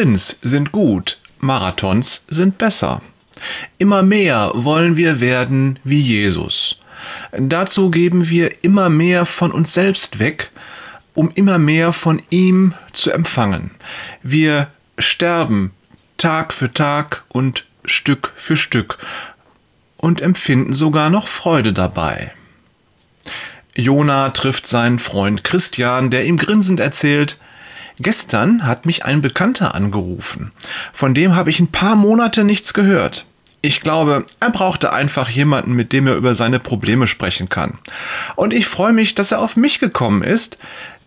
Sprints sind gut, Marathons sind besser. Immer mehr wollen wir werden wie Jesus. Dazu geben wir immer mehr von uns selbst weg, um immer mehr von ihm zu empfangen. Wir sterben Tag für Tag und Stück für Stück und empfinden sogar noch Freude dabei. Jona trifft seinen Freund Christian, der ihm grinsend erzählt, Gestern hat mich ein Bekannter angerufen. Von dem habe ich ein paar Monate nichts gehört. Ich glaube, er brauchte einfach jemanden, mit dem er über seine Probleme sprechen kann. Und ich freue mich, dass er auf mich gekommen ist,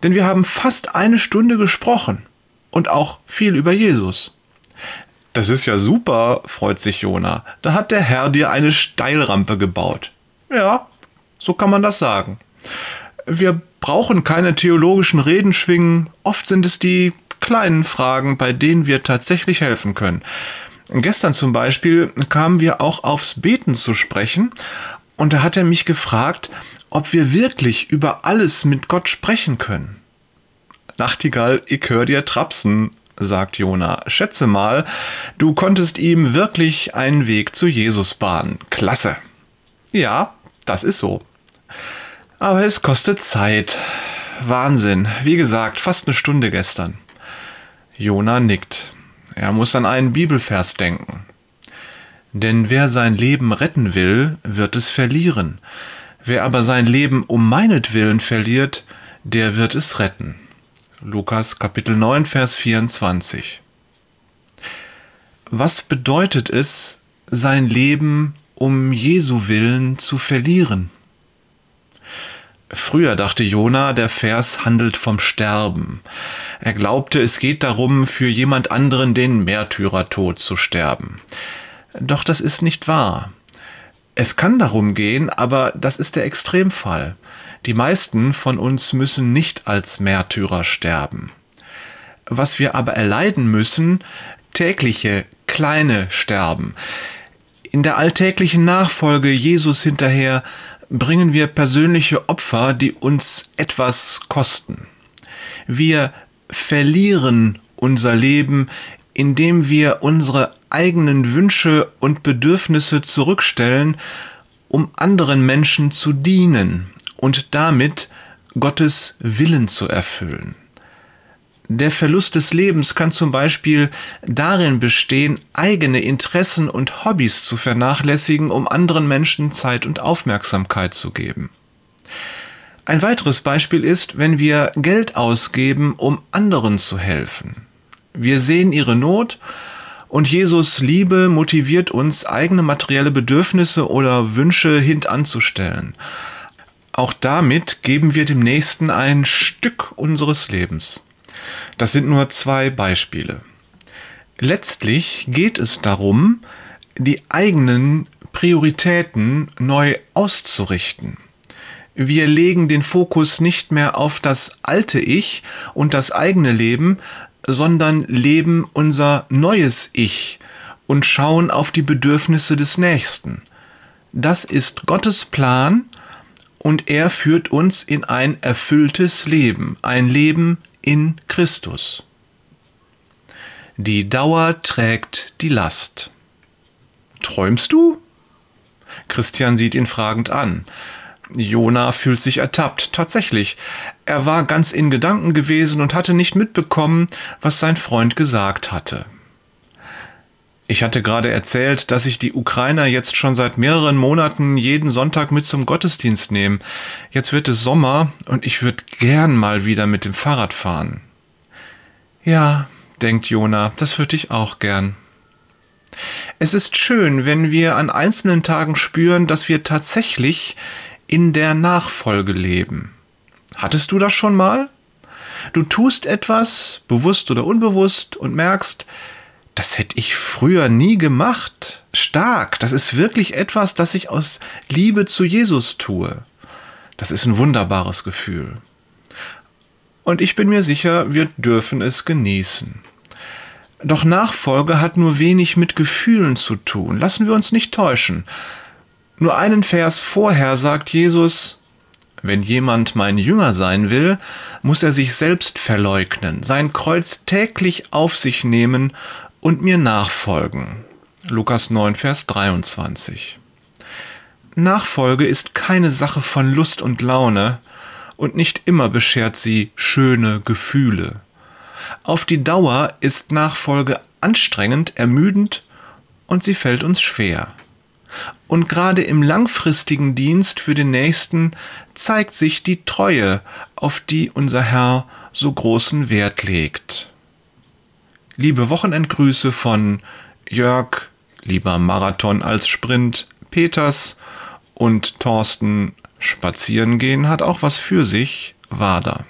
denn wir haben fast eine Stunde gesprochen und auch viel über Jesus. Das ist ja super, freut sich Jona. Da hat der Herr dir eine Steilrampe gebaut. Ja, so kann man das sagen. Wir brauchen keine theologischen Reden schwingen, oft sind es die kleinen Fragen, bei denen wir tatsächlich helfen können. Gestern zum Beispiel kamen wir auch aufs Beten zu sprechen und da hat er mich gefragt, ob wir wirklich über alles mit Gott sprechen können. Nachtigall, ich hör dir trapsen, sagt Jona. Schätze mal, du konntest ihm wirklich einen Weg zu Jesus bahnen. Klasse. Ja, das ist so. Aber es kostet Zeit. Wahnsinn. Wie gesagt, fast eine Stunde gestern. Jona nickt. Er muss an einen Bibelvers denken. Denn wer sein Leben retten will, wird es verlieren. Wer aber sein Leben um meinetwillen verliert, der wird es retten. Lukas Kapitel 9, Vers 24. Was bedeutet es, sein Leben um Jesu willen zu verlieren? Früher dachte Jona, der Vers handelt vom Sterben. Er glaubte, es geht darum, für jemand anderen den Märtyrertod zu sterben. Doch das ist nicht wahr. Es kann darum gehen, aber das ist der Extremfall. Die meisten von uns müssen nicht als Märtyrer sterben. Was wir aber erleiden müssen, tägliche, kleine Sterben. In der alltäglichen Nachfolge Jesus hinterher bringen wir persönliche Opfer, die uns etwas kosten. Wir verlieren unser Leben, indem wir unsere eigenen Wünsche und Bedürfnisse zurückstellen, um anderen Menschen zu dienen und damit Gottes Willen zu erfüllen. Der Verlust des Lebens kann zum Beispiel darin bestehen, eigene Interessen und Hobbys zu vernachlässigen, um anderen Menschen Zeit und Aufmerksamkeit zu geben. Ein weiteres Beispiel ist, wenn wir Geld ausgeben, um anderen zu helfen. Wir sehen ihre Not und Jesus Liebe motiviert uns, eigene materielle Bedürfnisse oder Wünsche hintanzustellen. Auch damit geben wir dem Nächsten ein Stück unseres Lebens. Das sind nur zwei Beispiele. Letztlich geht es darum, die eigenen Prioritäten neu auszurichten. Wir legen den Fokus nicht mehr auf das alte Ich und das eigene Leben, sondern leben unser neues Ich und schauen auf die Bedürfnisse des Nächsten. Das ist Gottes Plan und er führt uns in ein erfülltes Leben, ein Leben in Christus. Die Dauer trägt die Last. Träumst du? Christian sieht ihn fragend an. Jona fühlt sich ertappt. Tatsächlich, er war ganz in Gedanken gewesen und hatte nicht mitbekommen, was sein Freund gesagt hatte. Ich hatte gerade erzählt, dass sich die Ukrainer jetzt schon seit mehreren Monaten jeden Sonntag mit zum Gottesdienst nehmen. Jetzt wird es Sommer und ich würde gern mal wieder mit dem Fahrrad fahren. Ja, denkt Jona, das würde ich auch gern. Es ist schön, wenn wir an einzelnen Tagen spüren, dass wir tatsächlich in der Nachfolge leben. Hattest du das schon mal? Du tust etwas, bewusst oder unbewusst, und merkst, das hätte ich früher nie gemacht. Stark. Das ist wirklich etwas, das ich aus Liebe zu Jesus tue. Das ist ein wunderbares Gefühl. Und ich bin mir sicher, wir dürfen es genießen. Doch Nachfolge hat nur wenig mit Gefühlen zu tun. Lassen wir uns nicht täuschen. Nur einen Vers vorher sagt Jesus, Wenn jemand mein Jünger sein will, muss er sich selbst verleugnen, sein Kreuz täglich auf sich nehmen und mir nachfolgen. Lukas 9, Vers 23. Nachfolge ist keine Sache von Lust und Laune, und nicht immer beschert sie schöne Gefühle. Auf die Dauer ist Nachfolge anstrengend, ermüdend und sie fällt uns schwer. Und gerade im langfristigen Dienst für den Nächsten zeigt sich die Treue, auf die unser Herr so großen Wert legt. Liebe Wochenendgrüße von Jörg, lieber Marathon als Sprint, Peters und Thorsten. Spazieren gehen hat auch was für sich, Wader.